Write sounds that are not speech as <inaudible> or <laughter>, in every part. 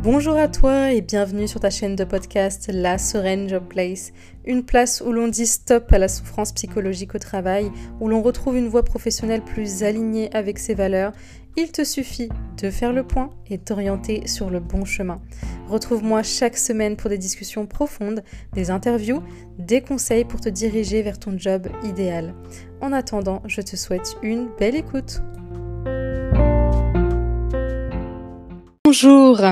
Bonjour à toi et bienvenue sur ta chaîne de podcast La Sereine Job Place, une place où l'on dit stop à la souffrance psychologique au travail, où l'on retrouve une voie professionnelle plus alignée avec ses valeurs. Il te suffit de faire le point et t'orienter sur le bon chemin. Retrouve-moi chaque semaine pour des discussions profondes, des interviews, des conseils pour te diriger vers ton job idéal. En attendant, je te souhaite une belle écoute. Bonjour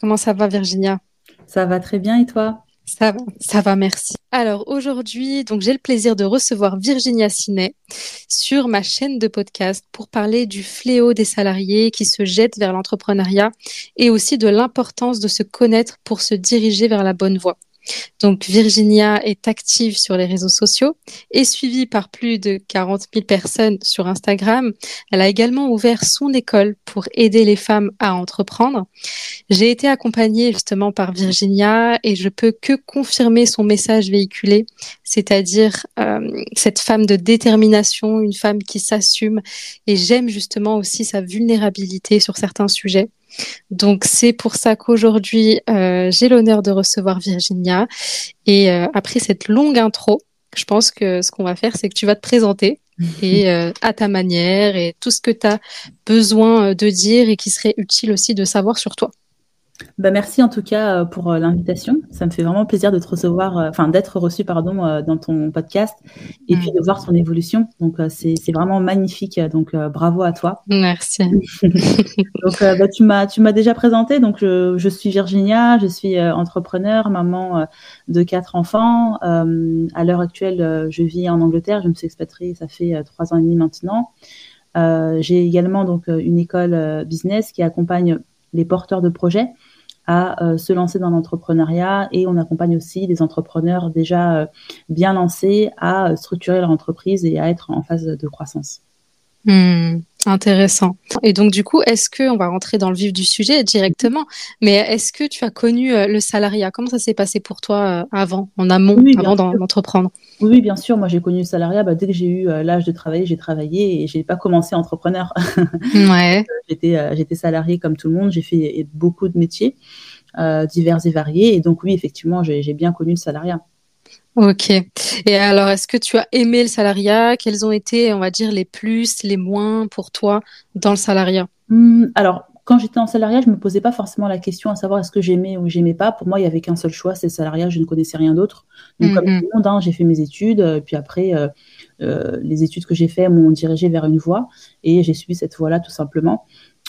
Comment ça va Virginia? Ça va très bien et toi? Ça va, ça va, merci. Alors aujourd'hui, donc j'ai le plaisir de recevoir Virginia Sinet sur ma chaîne de podcast pour parler du fléau des salariés qui se jettent vers l'entrepreneuriat et aussi de l'importance de se connaître pour se diriger vers la bonne voie. Donc Virginia est active sur les réseaux sociaux et suivie par plus de 40 000 personnes sur Instagram. Elle a également ouvert son école pour aider les femmes à entreprendre. J'ai été accompagnée justement par Virginia et je peux que confirmer son message véhiculé, c'est-à-dire euh, cette femme de détermination, une femme qui s'assume et j'aime justement aussi sa vulnérabilité sur certains sujets. Donc c'est pour ça qu'aujourd'hui euh, j'ai l'honneur de recevoir Virginia. Et euh, après cette longue intro, je pense que ce qu'on va faire, c'est que tu vas te présenter <laughs> et euh, à ta manière et tout ce que tu as besoin de dire et qui serait utile aussi de savoir sur toi. Bah, merci en tout cas euh, pour euh, l'invitation. Ça me fait vraiment plaisir de te recevoir, euh, enfin d'être reçu pardon dans ton podcast et puis de voir ton évolution. Donc c'est vraiment magnifique. Donc bravo à toi. Merci. <laughs> donc bah, tu m'as tu m'as déjà présenté. Donc je, suis Virginia, je suis entrepreneur, maman de quatre enfants. à l'heure actuelle, je vis en Angleterre. Je me suis expatriée, ça fait trois ans et demi maintenant. J'ai également donc une école business qui accompagne les porteurs de projets à euh, se lancer dans l'entrepreneuriat et on accompagne aussi des entrepreneurs déjà euh, bien lancés à structurer leur entreprise et à être en phase de croissance. Hmm, intéressant. Et donc du coup, est-ce que on va rentrer dans le vif du sujet directement Mais est-ce que tu as connu euh, le salariat? Comment ça s'est passé pour toi avant, en amont, avant d'entreprendre? Oui, bien sûr. Moi, j'ai connu le salariat. Bah, dès que j'ai eu l'âge de travailler, j'ai travaillé et j'ai pas commencé entrepreneur. <laughs> Ouais. j'étais j'étais salarié comme tout le monde. J'ai fait beaucoup de métiers divers et variés. Et donc oui, effectivement, j'ai bien connu le salariat. Ok. Et alors, est-ce que tu as aimé le salariat? Quels ont été, on va dire, les plus, les moins pour toi dans le salariat? Mmh, Alors, quand j'étais en salariat, je me posais pas forcément la question à savoir est-ce que j'aimais ou j'aimais pas. Pour moi, il y avait qu'un seul choix, c'est le salariat. Je ne connaissais rien d'autre. Donc, comme mmh, tout le monde, hein, j'ai fait mes études. Euh, puis après, euh, euh, les études que j'ai faites m'ont dirigé vers une voie et j'ai suivi cette voie-là tout simplement.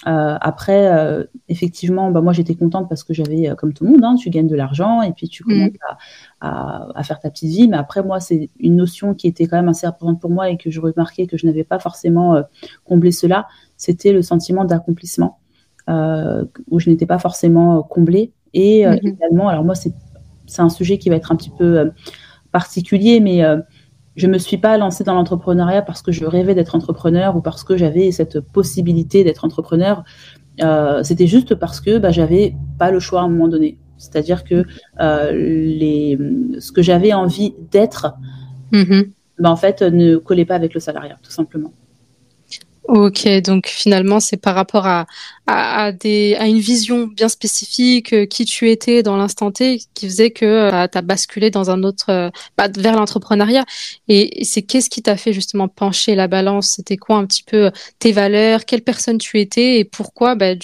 Euh, après, euh, effectivement, bah, moi j'étais contente parce que j'avais, euh, comme tout le monde, hein, tu gagnes de l'argent et puis tu commences mm. à, à, faire ta petite vie. Mais après, moi, c'est une notion qui était quand même assez importante pour moi et que je remarquais que je n'avais pas forcément comblé cela. C'était le sentiment d'accomplissement où je n'étais pas forcément comblée. Et mm-hmm. également, alors moi, c'est un sujet qui va être un petit peu particulier, mais je me suis pas lancée dans l'entrepreneuriat parce que je rêvais d'être entrepreneur ou parce que j'avais cette possibilité d'être entrepreneur. Euh, c'était juste parce que bah, j'avais pas le choix à un moment donné. C'est-à-dire que euh, les, ce que j'avais envie d'être, bah, en fait, ne collait pas avec le salariat, tout simplement. Ok, donc finalement, c'est par rapport à, à, des, à une vision bien spécifique, euh, qui tu étais dans l'instant T, qui faisait que euh, tu as basculé dans un autre, euh, bah, vers l'entrepreneuriat. Et, c'est qu'est-ce qui t'a fait justement pencher la balance? C'était quoi un petit peu tes valeurs? Quelle personne tu étais? Et pourquoi? Bah,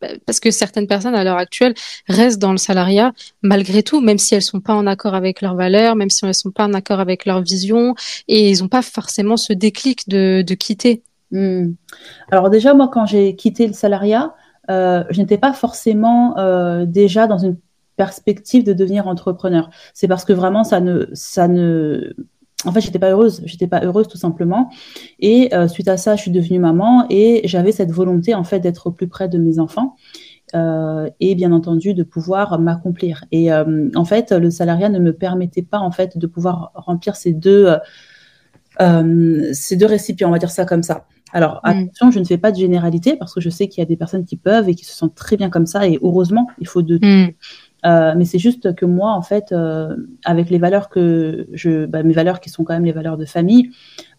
bah, parce que certaines personnes à l'heure actuelle restent dans le salariat malgré tout, même si elles sont pas en accord avec leurs valeurs, même si elles sont pas en accord avec leur vision, et ils n'ont pas forcément ce déclic de, de quitter. Hmm. Alors déjà, moi, quand j'ai quitté le salariat, euh, je n'étais pas forcément euh, déjà dans une perspective de devenir entrepreneur. C'est parce que vraiment, ça ne, ça ne, en fait, j'étais pas heureuse. J'étais pas heureuse tout simplement. Et euh, suite à ça, je suis devenue maman et j'avais cette volonté en fait d'être plus près de mes enfants. et bien entendu de pouvoir m'accomplir. Et en fait, le salariat ne me permettait pas en fait de pouvoir remplir ces deux ces deux récipients, on va dire ça comme ça. Alors mm. attention, je ne fais pas de généralité parce que je sais qu'il y a des personnes qui peuvent et qui se sentent très bien comme ça et heureusement, il faut de mm. euh, mais c'est juste que moi, en fait, euh, avec les valeurs que je, bah, mes valeurs qui sont quand même les valeurs de famille,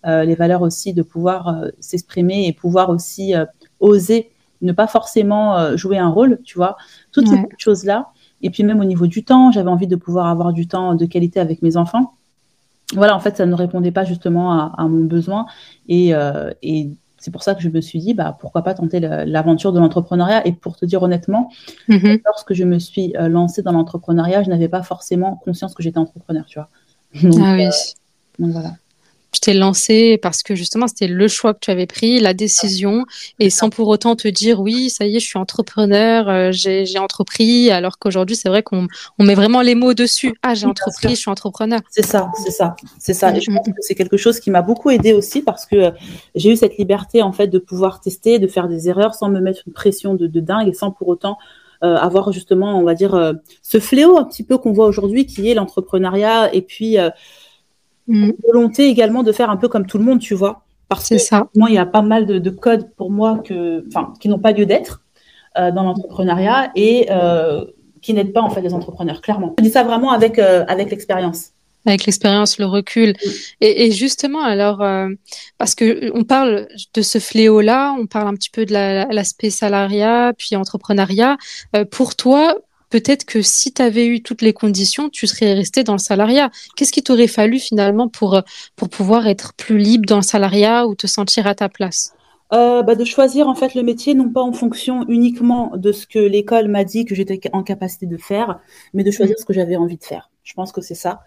euh, les valeurs aussi de pouvoir s'exprimer et pouvoir aussi oser ne pas forcément jouer un rôle, tu vois. Toutes ces choses-là. Et puis même au niveau du temps, j'avais envie de pouvoir avoir du temps de qualité avec mes enfants. Voilà, en fait, ça ne répondait pas justement à, mon besoin. Et, et c'est pour ça que je me suis dit, bah, pourquoi pas tenter l'aventure de l'entrepreneuriat. Et pour te dire honnêtement, mhm. lorsque je me suis euh, lancée dans l'entrepreneuriat, je n'avais pas forcément conscience que j'étais entrepreneur, tu vois. ah oui. Euh, donc voilà tu t'es lancé parce que justement c'était le choix que tu avais pris, la décision, et sans pour autant te dire oui, ça y est, je suis entrepreneur, euh, j'ai entrepris, alors qu'aujourd'hui c'est vrai qu'on on met vraiment les mots dessus. Ah, j'ai entrepris, je suis entrepreneur. C'est ça, c'est ça, c'est ça. Et je pense que c'est quelque chose qui m'a beaucoup aidé aussi parce que euh, j'ai eu cette liberté en fait de pouvoir tester, de faire des erreurs sans me mettre une pression de, de dingue et sans pour autant euh, avoir justement, on va dire, ce fléau un petit peu qu'on voit aujourd'hui qui est l'entrepreneuriat et puis une volonté également de faire un peu comme tout le monde, tu vois. Parce que ça. moi, il y a pas mal de, codes pour moi que, enfin, qui n'ont pas lieu d'être euh, dans l'entrepreneuriat et euh, qui n'aident pas en fait les entrepreneurs, clairement. Je dis ça vraiment avec euh, avec l'expérience. Avec l'expérience, le recul. Et, et, justement, alors, euh, parce que on parle de ce fléau-là, on parle un petit peu de l'aspect salariat, puis entrepreneuriat. Euh, pour toi, peut-être que si tu avais eu toutes les conditions, tu serais resté dans le salariat. Qu'est-ce qui t'aurait fallu finalement pour, pour pouvoir être plus libre dans le salariat ou te sentir à ta place? Euh, bah, de choisir en fait le métier non pas en fonction uniquement de ce que l'école m'a dit que j'étais en capacité de faire, mais de choisir mm. ce que j'avais envie de faire. Je pense que c'est ça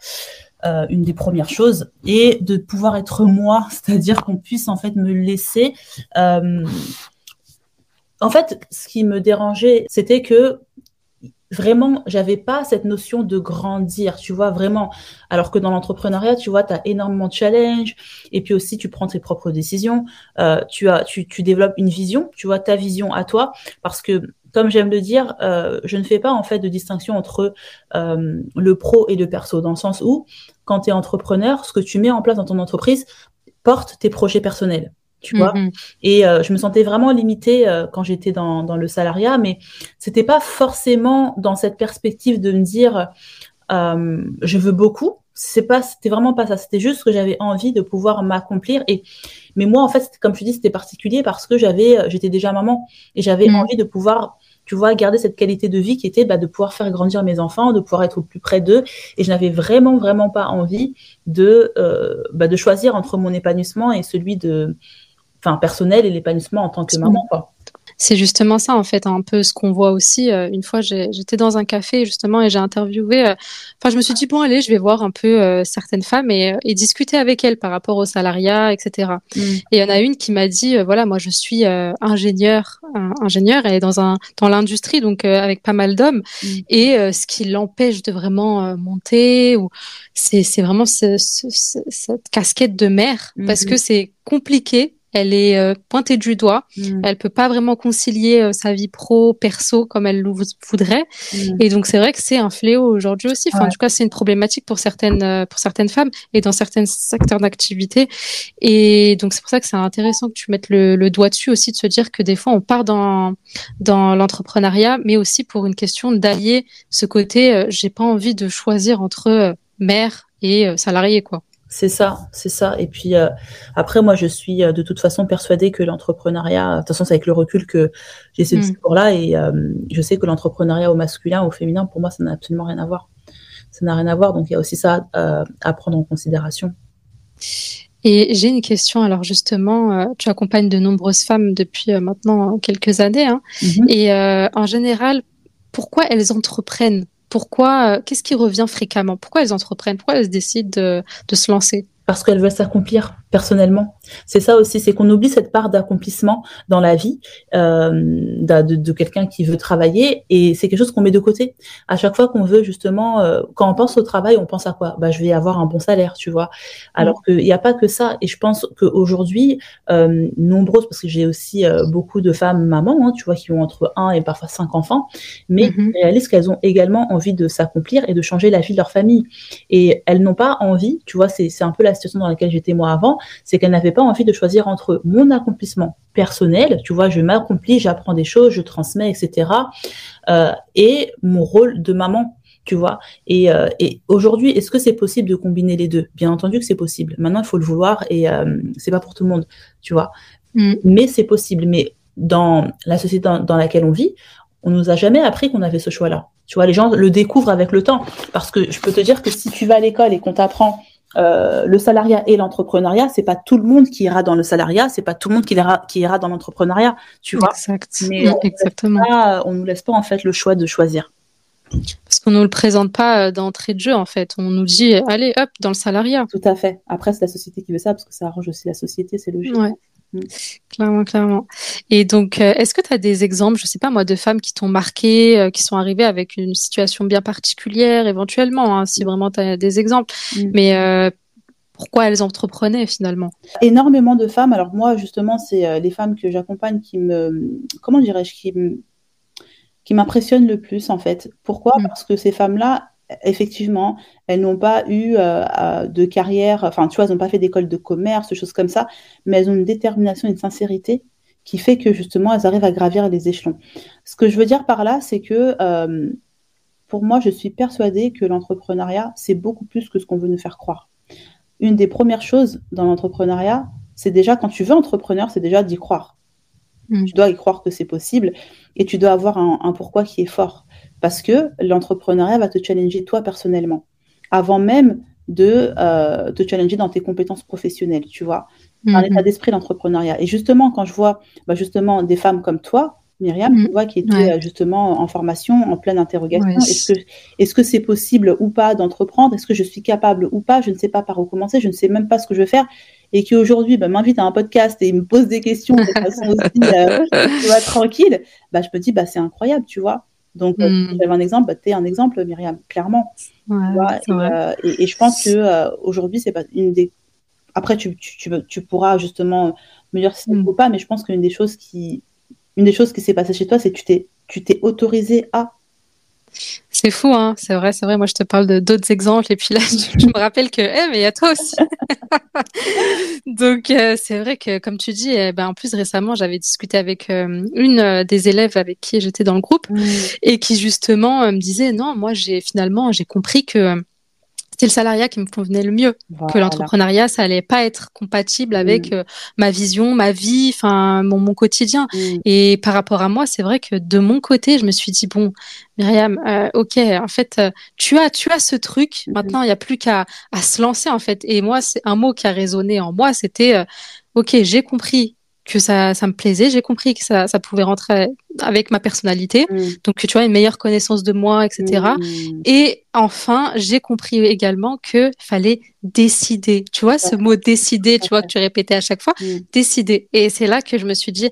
euh, une des premières choses et de pouvoir être moi, <laughs> c'est-à-dire qu'on puisse en fait me laisser. Euh, en fait, ce qui me dérangeait, c'était que vraiment, j'avais pas cette notion de grandir, tu vois, vraiment. Alors que dans l'entrepreneuriat, tu vois, tu as énormément de challenges et puis aussi tu prends tes propres décisions, euh, tu, as, tu, tu développes une vision, tu vois, ta vision à toi, parce que comme j'aime le dire, euh, je ne fais pas en fait de distinction entre euh, le pro et le perso, dans le sens où quand tu es entrepreneur, ce que tu mets en place dans ton entreprise porte tes projets personnels tu vois. Mm-hmm. Et euh, je me sentais vraiment limitée euh, quand j'étais dans, dans, le salariat, mais c'était pas forcément dans cette perspective de me dire euh, je veux beaucoup. C'est pas, c'était vraiment pas ça. C'était juste que j'avais envie de pouvoir m'accomplir. Et mais moi, en fait, comme tu dis, c'était particulier parce que j'avais, euh, j'étais déjà maman et j'avais mm. envie de pouvoir tu vois, garder cette qualité de vie qui était bah, de pouvoir faire grandir mes enfants, de pouvoir être au plus près d'eux. Et je n'avais vraiment, vraiment pas envie de, euh, bah, de choisir entre mon épanouissement et celui de, enfin personnel et l'épanouissement en tant que maman quoi. C'est justement ça en fait un peu ce qu'on voit aussi. Euh, une fois j'étais dans un café justement et j'ai interviewé. Euh, enfin je me suis dit bon allez je vais voir un peu euh, certaines femmes et, et, discuter avec elles par rapport au salariat etc. Mm. Et il y en a une qui m'a dit voilà moi je suis ingénieur ingénieur et dans un dans l'industrie donc avec pas mal d'hommes mm. et ce qui l'empêche de vraiment monter ou c'est c'est vraiment ce, cette casquette de mère parce mm-hmm. que c'est compliqué elle est euh, pointée du doigt. Mm. Elle peut pas vraiment concilier euh, sa vie pro, perso comme elle le voudrait. Mm. Et donc c'est vrai que c'est un fléau aujourd'hui aussi. Enfin, en tout cas, c'est une problématique pour certaines euh, pour certaines femmes et dans certains secteurs d'activité. Et donc c'est pour ça que c'est intéressant que tu mettes le, le, doigt dessus aussi de se dire que des fois on part dans dans l'entrepreneuriat, mais aussi pour une question d'allier ce côté. J'ai pas envie de choisir entre mère et salarié quoi. C'est ça, c'est ça. Et puis euh, après, moi, je suis euh, de toute façon persuadée que l'entrepreneuriat, de toute façon, c'est avec le recul que j'ai ce mm. discours-là, et euh, je sais que l'entrepreneuriat au masculin, au féminin, pour moi, ça n'a absolument rien à voir. Ça n'a rien à voir. Donc il y a aussi ça à prendre en considération. Et j'ai une question. Alors justement, tu accompagnes de nombreuses femmes depuis maintenant quelques années, hein, mm-hmm. et en général, pourquoi elles entreprennent? Pourquoi, euh, qu'est-ce qui revient fréquemment? Pourquoi elles entreprennent? Pourquoi elles décident de, de se lancer? Parce qu'elles veulent s'accomplir personnellement. C'est ça aussi, c'est qu'on oublie cette part d'accomplissement dans la vie euh, de, de, quelqu'un qui veut travailler et c'est quelque chose qu'on met de côté. À chaque fois qu'on veut justement, euh, quand on pense au travail, on pense à quoi? Bah, je vais avoir un bon salaire, tu vois. Alors qu'il n'y a pas que ça. Et je pense qu'aujourd'hui, euh, nombreuses, parce que j'ai aussi euh, beaucoup de femmes mamans, hein, tu vois, qui ont entre un et parfois cinq enfants, mais mm réalisent qu'elles ont également envie de s'accomplir et de changer la vie de leur famille. Et elles n'ont pas envie, tu vois, c'est un peu la situation dans laquelle j'étais moi avant, c'est qu'elle n'avait pas envie de choisir entre mon accomplissement personnel, tu vois, je m'accomplis, j'apprends des choses, je transmets, etc., euh, et mon rôle de maman, tu vois. Et, euh, et aujourd'hui, est-ce que c'est possible de combiner les deux? Bien entendu que c'est possible. Maintenant, il faut le vouloir et euh, c'est pas pour tout le monde, tu vois. Mm. Mais c'est possible. Mais dans la société dans, laquelle on vit, on nous a jamais appris qu'on avait ce choix-là. Tu vois, les gens le découvrent avec le temps. Parce que je peux te dire que si tu vas à l'école et qu'on t'apprend euh, le salariat et l'entrepreneuriat, c'est pas tout le monde qui ira dans le salariat, c'est pas tout le monde qui ira, qui ira dans l'entrepreneuriat, tu vois. Exact. Mais on exactement. Pas, on nous laisse pas en fait le choix de choisir. Parce qu'on ne nous le présente pas euh, d'entrée de jeu, en fait. On nous dit, allez, hop, dans le salariat. Tout à fait. Après, c'est la société qui veut ça, parce que ça arrange aussi la société, c'est logique. Ouais. Mm. Clairement, clairement. Et donc, euh, est-ce que tu as des exemples, je sais pas moi, de femmes qui t'ont marqué, euh, qui sont arrivées avec une situation bien particulière, éventuellement, hein, si vraiment tu as des exemples. Mm. Mais pourquoi elles entreprenaient finalement? Énormément de femmes. Alors moi, justement, c'est les femmes que j'accompagne qui me, comment dirais-je, qui me qui m'impressionne le plus en fait. Pourquoi? Mm. Parce que ces femmes-là, effectivement, elles n'ont pas eu euh, de carrière, enfin tu vois, elles n'ont pas fait d'école de commerce, choses comme ça, mais elles ont une détermination, une sincérité qui fait que justement elles arrivent à gravir les échelons. Ce que je veux dire par là, c'est que euh, pour moi, je suis persuadée que l'entrepreneuriat, c'est beaucoup plus que ce qu'on veut nous faire croire. Une des premières choses dans l'entrepreneuriat, c'est déjà quand tu veux entrepreneur, c'est déjà d'y croire. Mm. Tu dois y croire que c'est possible et tu dois avoir un, pourquoi qui est fort. Parce que l'entrepreneuriat va te challenger toi personnellement, avant même de euh, te challenger dans tes compétences professionnelles, tu vois. Un état mm-hmm. d'esprit l'entrepreneuriat. Et justement, quand je vois bah, justement des femmes comme toi, Myriam, tu mm. vois, qui était euh, justement en formation, en pleine interrogation, est-ce que est-ce que c'est possible ou pas d'entreprendre? Est-ce que je suis capable ou pas? Je ne sais pas par où commencer, je ne sais même pas ce que je veux faire et qui aujourd'hui bah, m'invite à un podcast et me pose des questions de façon <laughs> aussi euh, tranquille, bah, je me dis bah, c'est incroyable, tu vois. Donc, euh, mm. j'avais un exemple, bah, tu es un exemple, Myriam, clairement. Euh, et, je pense que aujourd'hui, c'est pas une des. Après, tu, tu, tu, pourras justement me dire si c'est mm. ou pas, mais je pense qu'une des choses qui, une des choses qui s'est passée chez toi, c'est que tu t'es autorisé à c'est fou, hein c'est vrai, c'est vrai. Moi, je te parle de d'autres exemples et puis là, <laughs> je, me rappelle que, eh, mais il y a toi aussi. <laughs> Donc, euh, c'est vrai que, comme tu dis, eh ben, en plus récemment, j'avais discuté avec euh, une euh, des élèves avec qui j'étais dans le groupe et qui justement me disait, non, moi, j'ai finalement, j'ai compris que c'était le salariat qui me convenait le mieux. Que l'entrepreneuriat, ça allait pas être compatible avec mm. euh, ma vision, ma vie, enfin mon, mon quotidien. Mm. Et par rapport à moi, c'est vrai que de mon côté, je me suis dit bon, Myriam, euh, ok, en fait, euh, tu as, tu as ce truc. Mm. Maintenant, il n'y a plus qu'à à se lancer en fait. Et moi, c'est un mot qui a résonné en moi. C'était ok, j'ai compris que ça, ça me plaisait. J'ai compris que ça, ça pouvait rentrer avec ma personnalité. Mm. Donc, tu vois, une meilleure connaissance de moi, etc. Mm. Et enfin, j'ai compris également que fallait décider. Tu vois, ce mot décider, tu vois, que tu répétais à chaque fois, mm. décider. Et c'est là que je me suis dit,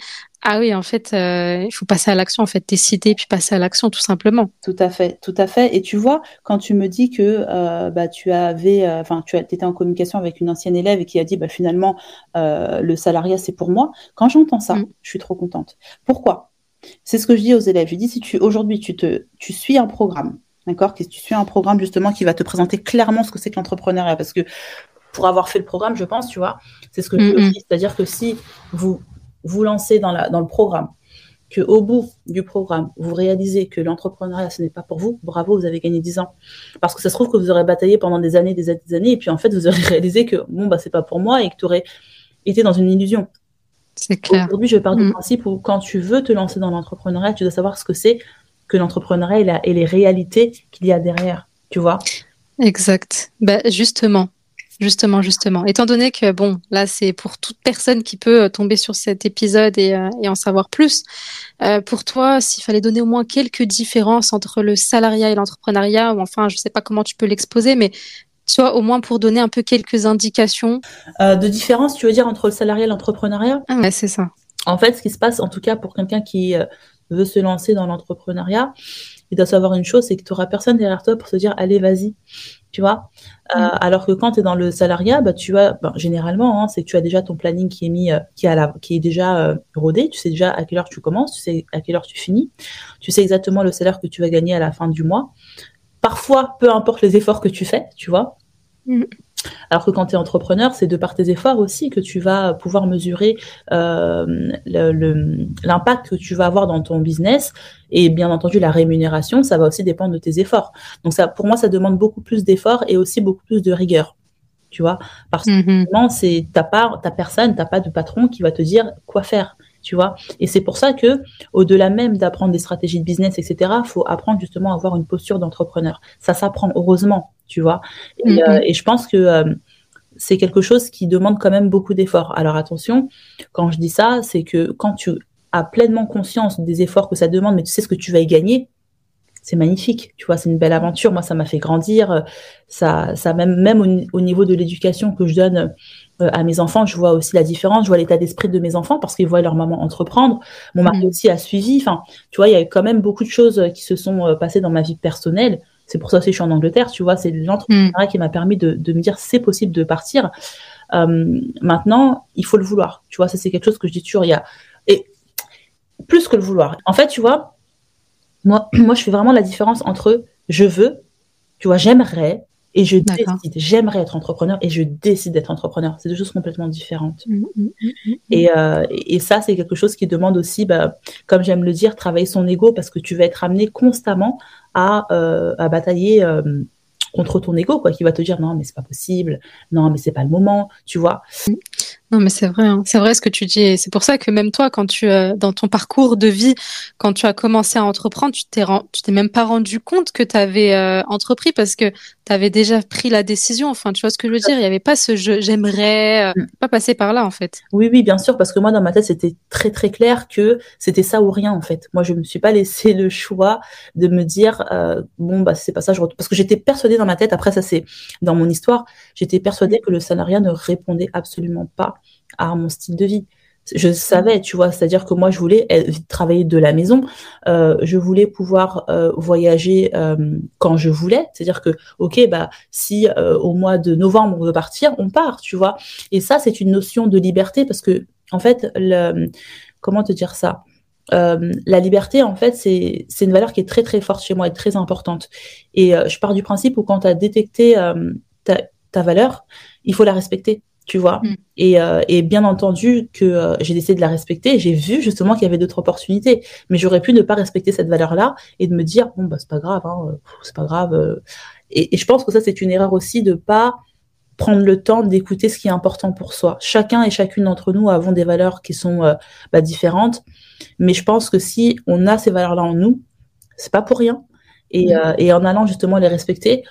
ah oui, en fait, euh, il faut passer à l'action, en fait, décider puis passer à l'action, tout simplement. Tout à fait, tout à fait. Et tu vois, quand tu me dis que euh, bah, tu avais, euh, enfin, tu étais en communication avec une ancienne élève et qui a dit, bah, finalement, le salariat, c'est pour moi. Quand j'entends ça, mm. je suis trop contente. Pourquoi? C'est ce que je dis aux élèves. Je dis, si tu aujourd'hui, tu te, tu suis un programme, d'accord, tu suis un programme justement qui va te présenter clairement ce que c'est que l'entrepreneuriat, parce que pour avoir fait le programme, je pense, tu vois, c'est ce que je dis. C'est-à-dire que si vous vous lancez dans, la, dans le programme, que au bout du programme, vous réalisez que l'entrepreneuriat, ce n'est pas pour vous, bravo, vous avez gagné 10 ans. Parce que ça se trouve que vous aurez bataillé pendant des années, des années, des années, et puis en fait, vous aurez <laughs> réalisé que bon, bah, c'est pas pour moi et que tu aurais été dans une illusion. C'est clair. Aujourd'hui, je pars du mm. principe où quand tu veux te lancer dans l'entrepreneuriat, tu dois savoir ce que c'est que l'entrepreneuriat et, et les réalités qu'il y a derrière, tu vois. Exact. Bah, justement, Justement, justement. Étant donné que, bon, là, c'est pour toute personne qui peut euh, tomber sur cet épisode et, euh, et en savoir plus. Euh, pour toi, s'il fallait donner au moins quelques différences entre le salariat et l'entrepreneuriat, ou enfin, je sais pas comment tu peux l'exposer, mais tu vois, au moins pour donner un peu quelques indications. Euh, de différence, tu veux dire, entre le salariat et l'entrepreneuriat? Ah, ouais, c'est ça. En fait, ce qui se passe, en tout cas pour quelqu'un qui veut se lancer dans l'entrepreneuriat, il doit savoir une chose, c'est que tu n'auras personne derrière toi pour se dire, allez, vas-y tu vois? Euh, mm. alors que quand tu es dans le salariat, bah, tu as, ben, généralement, hein, c'est que tu as déjà ton planning qui est mis, euh, qui, la, qui est déjà euh, rodé. Tu sais déjà à quelle heure tu commences, tu sais à quelle heure tu finis. Tu sais exactement le salaire que tu vas gagner à la fin du mois. Parfois, peu importe les efforts que tu fais, tu vois. Mm. Alors que quand tu es entrepreneur, c'est de par tes efforts aussi que tu vas pouvoir mesurer euh, l'impact que tu vas avoir dans ton business et bien entendu la rémunération, ça va aussi dépendre de tes efforts. Donc ça, pour moi, ça demande beaucoup plus d'efforts et aussi beaucoup plus de rigueur. Tu vois, parce que mm-hmm. c'est ta part, ta personne, t'as pas de patron qui va te dire quoi faire tu vois. Et c'est pour ça que, au-delà même d'apprendre des stratégies de business, etc., faut apprendre justement à avoir une posture d'entrepreneur. Ça s'apprend heureusement, tu vois. Et, mm-hmm. euh, et je pense que euh, c'est quelque chose qui demande quand même beaucoup d'efforts. Alors attention, quand je dis ça, c'est que quand tu as pleinement conscience des efforts que ça demande, mais tu sais ce que tu vas y gagner, c'est magnifique, tu vois, c'est une belle aventure. Moi, ça m'a fait grandir. Ça, ça même, même au, niveau de l'éducation que je donne euh, à mes enfants, je vois aussi la différence. Je vois l'état d'esprit de mes enfants parce qu'ils voient leur maman entreprendre. Mon mari mmh. aussi a suivi. Enfin, tu vois, il y a quand même beaucoup de choses qui se sont euh, passées dans ma vie personnelle. C'est pour ça aussi que je suis en Angleterre, tu vois. C'est l'entrepreneuriat mmh. qui m'a permis de, de, me dire c'est possible de partir. Euh, maintenant, il faut le vouloir. Tu vois, ça c'est quelque chose que je dis toujours. Il y a et plus que le vouloir. En fait, tu vois, moi, <clears throat> moi, je fais vraiment la différence entre je veux, tu vois, j'aimerais et je décide. J'aimerais être entrepreneur et je décide d'être entrepreneur. C'est deux choses complètement différentes. Mmh, mmh, mmh, et, euh, et, ça, c'est quelque chose qui demande aussi, bah, comme j'aime le dire, travailler son ego parce que tu vas être amené constamment à, euh, à batailler. Euh, contre ton ego, quoi, qui va te dire non, mais c'est pas possible, non, mais c'est pas le moment, tu vois. Non, mais c'est vrai, hein. c'est vrai ce que tu dis. C'est pour ça que même toi, quand tu, euh, dans ton parcours de vie, quand tu as commencé à entreprendre, tu t'es, tu t'es même pas rendu compte que tu avais euh, entrepris parce que tu avais déjà pris la décision. Enfin, tu vois ce que je veux dire? Il n'y avait pas ce je, j'aimerais, euh, mm. pas passer par là en fait. Oui, oui, bien sûr, parce que moi dans ma tête c'était très très clair que c'était ça ou rien en fait. Moi, je me suis pas laissé le choix de me dire bon bah c'est pas ça, je parce que j'étais persuadée dans ma tête. Après ça c'est dans mon histoire, j'étais persuadée que le salariat ne répondait absolument pas à mon style de vie. Je savais, tu vois, c'est-à-dire que moi, je voulais travailler de la maison, euh, je voulais pouvoir euh, voyager euh, quand je voulais, c'est-à-dire que, ok, bah, si au mois de novembre on veut partir, on part, tu vois. Et ça, c'est une notion de liberté parce que, en fait, comment te dire ça la liberté, en fait, c'est une valeur qui est très très forte chez moi et très importante. Et je pars du principe où quand tu as détecté ta, ta valeur, il faut la respecter tu vois. Mm. Et, euh, et, bien entendu que euh, j'ai décidé de la respecter. J'ai vu justement qu'il y avait d'autres opportunités, mais j'aurais pu ne pas respecter cette valeur-là et de me dire bon bah c'est pas grave, hein, c'est pas grave. Euh. Et, et, je pense que ça c'est une erreur aussi de pas prendre le temps d'écouter ce qui est important pour soi. Chacun et chacune d'entre nous avons des valeurs qui sont bah, différentes, mais je pense que si on a ces valeurs-là en nous, c'est pas pour rien. Et, mm. et en allant justement les respecter,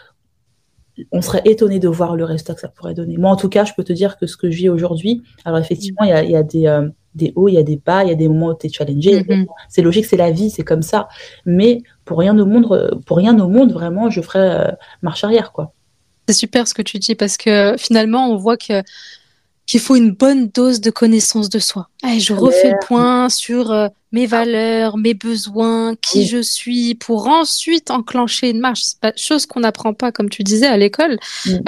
on serait étonné de voir le résultat que ça pourrait donner. Moi, en tout cas, je peux te dire que ce que je vis aujourd'hui, alors effectivement, il y a, des, euh, des, hauts, il y a des bas, il y a des moments où tu es challengé. Mm-hmm. C'est logique, c'est la vie, c'est comme ça. Mais pour rien au monde, pour rien au monde, vraiment, je ferais euh, marche arrière, quoi. C'est super ce que tu dis parce que finalement, on voit que qu'il faut une bonne dose de connaissance de soi. Je refais le point sur euh, mes valeurs, mes besoins, qui je suis, pour ensuite enclencher une marche. C'est pas chose qu'on n'apprend pas, comme tu disais, à l'école.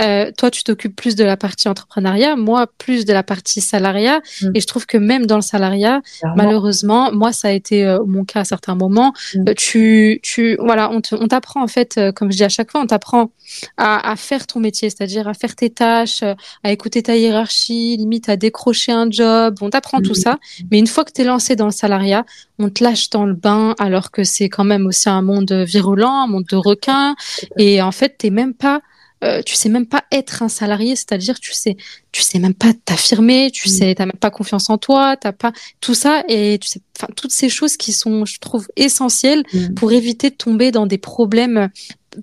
Euh, toi, tu t'occupes plus de la partie entrepreneuriat, moi, plus de la partie salariat. Et je trouve que même dans le salariat, malheureusement, moi, ça a été euh, mon cas à certains moments. Euh, tu, tu, voilà, on t'apprend en fait, comme je dis à chaque fois, on t'apprend à, à, faire ton métier, c'est-à-dire à faire tes tâches, à écouter ta hiérarchie, limite à décrocher un job. On t'apprend tout ça. Mais une fois que tu es lancé dans le salariat, on te lâche dans le bain alors que c'est quand même aussi un monde virulent, un monde de requins. Et en fait, t'es même pas, euh, tu sais même pas être un salarié, c'est-à-dire tu sais, tu sais même pas t'affirmer, tu mm. sais, t'as même pas confiance en toi, t'as pas tout ça et tu sais, enfin toutes ces choses qui sont, je trouve, essentielles mm. pour éviter de tomber dans des problèmes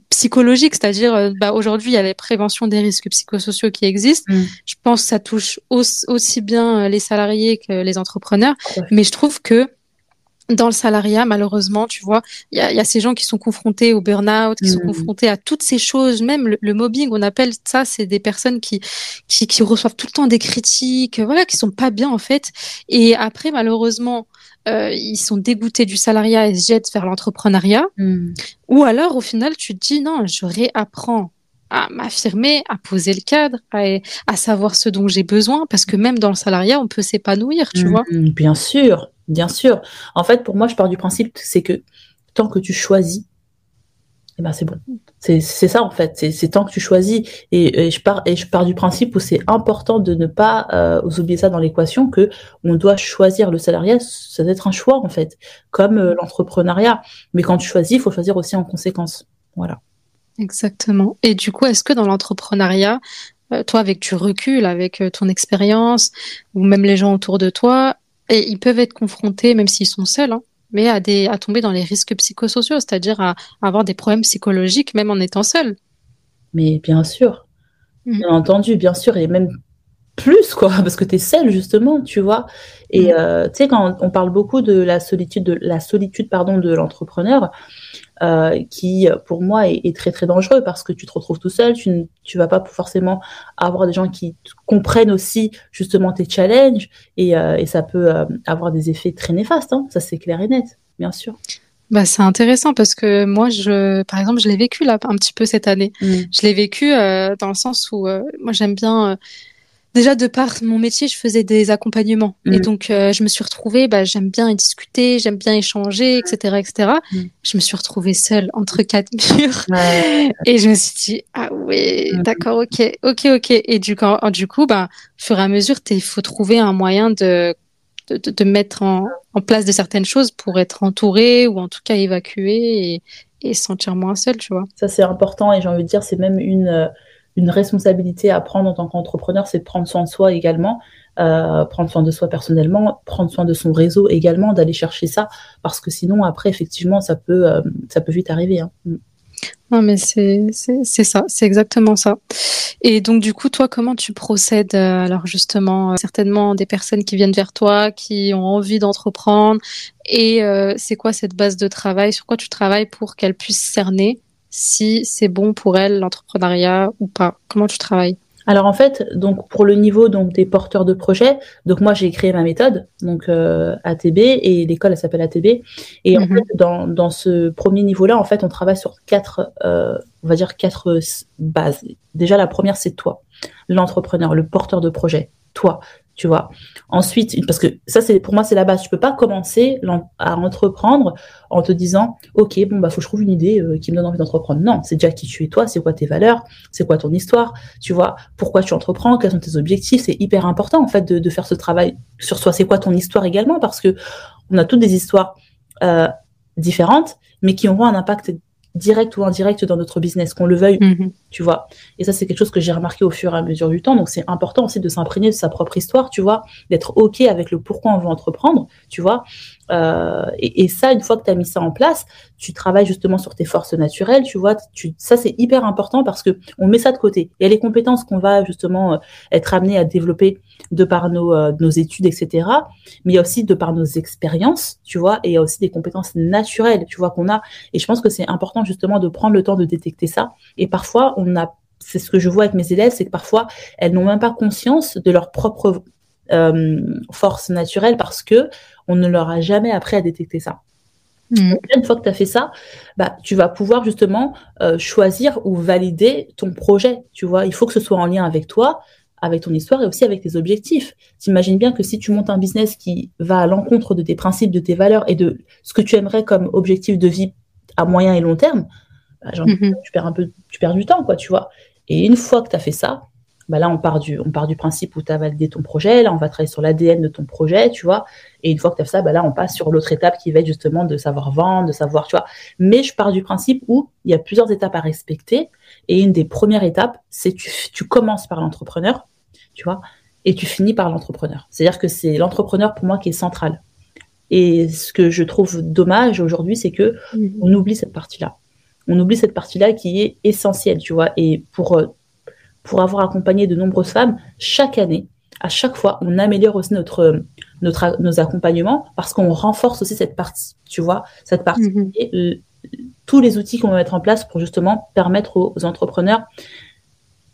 psychologiques, c'est-à-dire euh, bah, aujourd'hui il y a les préventions des risques psychosociaux qui existent. Mm. Je pense que ça touche aussi bien les salariés que les entrepreneurs, mais je trouve que dans le salariat, malheureusement, tu vois, il y a, y a, ces gens qui sont confrontés au burn-out, qui sont mmh. confrontés à toutes ces choses, même le, mobbing, on appelle ça, c'est des personnes qui, qui, qui reçoivent tout le temps des critiques, voilà, qui sont pas bien en fait. Et après, malheureusement, euh, ils sont dégoûtés du salariat et se jettent vers l'entrepreneuriat. Mmh. Ou alors, au final, tu te dis non, je réapprends à m'affirmer, à poser le cadre, à, savoir ce dont j'ai besoin, parce que même dans le salariat, on peut s'épanouir, tu vois. Bien sûr, Bien sûr. En fait, pour moi, je pars du principe, c'est que tant que tu choisis, eh ben c'est bon. C'est ça en fait. C'est tant que tu choisis. Et, je pars et je pars du principe où c'est important de ne pas euh, oublier ça dans l'équation que on doit choisir le salariat. Ça doit être un choix en fait, comme euh, l'entrepreneuriat. Mais quand tu choisis, il faut choisir aussi en conséquence. Voilà. Exactement. Et du coup, est-ce que dans l'entrepreneuriat, euh, toi, avec du recul, avec ton expérience, ou même les gens autour de toi, Et ils peuvent être confrontés, même s'ils sont seuls, hein, mais à, des, à tomber dans les risques psychosociaux, c'est-à-dire à, avoir des problèmes psychologiques même en étant seuls. Mais bien sûr, mm. bien entendu, bien sûr, et même plus, quoi, <laughs> parce que tu es seul, justement, tu vois. Et mm. euh, tu sais, quand on parle beaucoup de la solitude, de la solitude, pardon, de l'entrepreneur, euh, qui pour moi est, très très dangereux parce que tu te retrouves tout seul, tu ne tu vas pas forcément avoir des gens qui comprennent aussi justement tes challenges et, euh, et ça peut euh, avoir des effets très néfastes, hein. ça c'est clair et net, bien sûr. Bah, c'est intéressant parce que moi, je, par exemple, je l'ai vécu là un petit peu cette année. Mm. Je l'ai vécu dans le sens où moi j'aime bien déjà de par mon métier, je faisais des accompagnements et mm. donc euh, je me suis retrouvée, bah, j'aime bien discuter, j'aime bien échanger, etc., etc. Mm. Je me suis retrouvée seule entre quatre <laughs> murs et je me suis dit ah ouais, mm. d'accord, ok, ok, ok. Et du coup, du coup, bah, au fur et à mesure, il faut trouver un moyen de de, de mettre en, en, place de certaines choses pour être entouré ou en tout cas évacué et, et se sentir moins seul, tu vois. Ça c'est important et j'ai envie de dire c'est même une euh, une responsabilité à prendre en tant qu'entrepreneur, c'est de prendre soin de soi également, euh, prendre soin de soi personnellement, prendre soin de son réseau également, d'aller chercher ça, parce que sinon après effectivement ça peut euh, ça peut vite arriver. Hein. Mm. Non mais c'est ça, c'est exactement ça. Et donc du coup toi comment tu procèdes euh, alors justement certainement des personnes qui viennent vers toi, qui ont envie d'entreprendre et c'est quoi cette base de travail, sur quoi tu travailles pour qu'elles puissent cerner si c'est bon pour elle l'entrepreneuriat ou pas Comment tu travailles? Alors en fait, donc pour le niveau donc des porteurs de projets, donc moi j'ai créé ma méthode, donc euh, ATB et l'école elle s'appelle ATB. Et en mhm. fait dans, dans ce premier niveau-là, en fait on travaille sur quatre, euh, on va dire quatre bases. Déjà la première c'est toi, l'entrepreneur, le porteur de projet, toi tu vois. Ensuite, parce que ça, c'est pour moi, c'est la base. Tu peux pas commencer à entreprendre en te disant, ok, bon bah faut que je trouve une idée euh, qui me donne envie d'entreprendre. Non, c'est déjà qui tu es toi, c'est quoi tes valeurs, c'est quoi ton histoire, tu vois, pourquoi tu entreprends, quels sont tes objectifs. C'est hyper important en fait de, faire ce travail sur soi. C'est quoi ton histoire également, parce que on a toutes des histoires euh, différentes, mais qui auront un impact direct ou indirect dans notre business, qu'on le veuille, mhm. tu vois. Et ça, c'est quelque chose que j'ai remarqué au fur et à mesure du temps. Donc, c'est important aussi de s'imprégner de sa propre histoire, tu vois, d'être OK avec le pourquoi on veut entreprendre, tu vois. Euh, et, et, ça, une fois que tu as mis ça en place, tu travailles justement sur tes forces naturelles, tu vois. Ça, c'est hyper important parce que on met ça de côté. Il y a les compétences qu'on va justement euh, être amené à développer de par nos, euh, études, etc. Mais il y a aussi de par nos expériences, tu vois. Et il y a aussi des compétences naturelles, tu vois, qu'on a. Et je pense que c'est important justement de prendre le temps de détecter ça. Et parfois, on a c'est ce que je vois avec mes élèves, c'est que parfois, elles n'ont même pas conscience de leur propre euh, force parce que on ne leur a jamais appris à détecter ça. Mm. Une fois que tu as fait ça, bah, tu vas pouvoir justement euh, choisir ou valider ton projet. Tu vois, il faut que ce soit en lien avec toi, avec ton histoire et aussi avec tes objectifs. T'imagines bien que si tu montes un business qui va à l'encontre de tes principes, de tes valeurs et de ce que tu aimerais comme objectif de vie à moyen et long terme, bah, mm-hmm. tu perds un peu, tu perds du temps, quoi, tu vois. Et une fois que tu as fait ça, bah là, on part, du, on part du principe où tu as validé ton projet. Là, on va travailler sur l'ADN de ton projet, tu vois. Et une fois que tu as fait ça, bah là, on passe sur l'autre étape qui va être justement de savoir vendre, de savoir, tu vois. Mais je pars du principe où il y a plusieurs étapes à respecter. Et une des premières étapes, c'est tu, tu commences par l'entrepreneur, tu vois, et tu finis par l'entrepreneur. C'est-à-dire que c'est l'entrepreneur pour moi qui est central. Et ce que je trouve dommage aujourd'hui, c'est que mmh. on oublie cette partie-là. On oublie cette partie-là qui est essentielle, tu vois. Et pour euh, pour avoir accompagné de nombreuses femmes, chaque année, à chaque fois, on améliore aussi notre, notre nos accompagnements parce qu'on renforce aussi cette partie, tu vois, cette partie mhm. et tous les outils qu'on va mettre en place pour justement permettre aux, entrepreneurs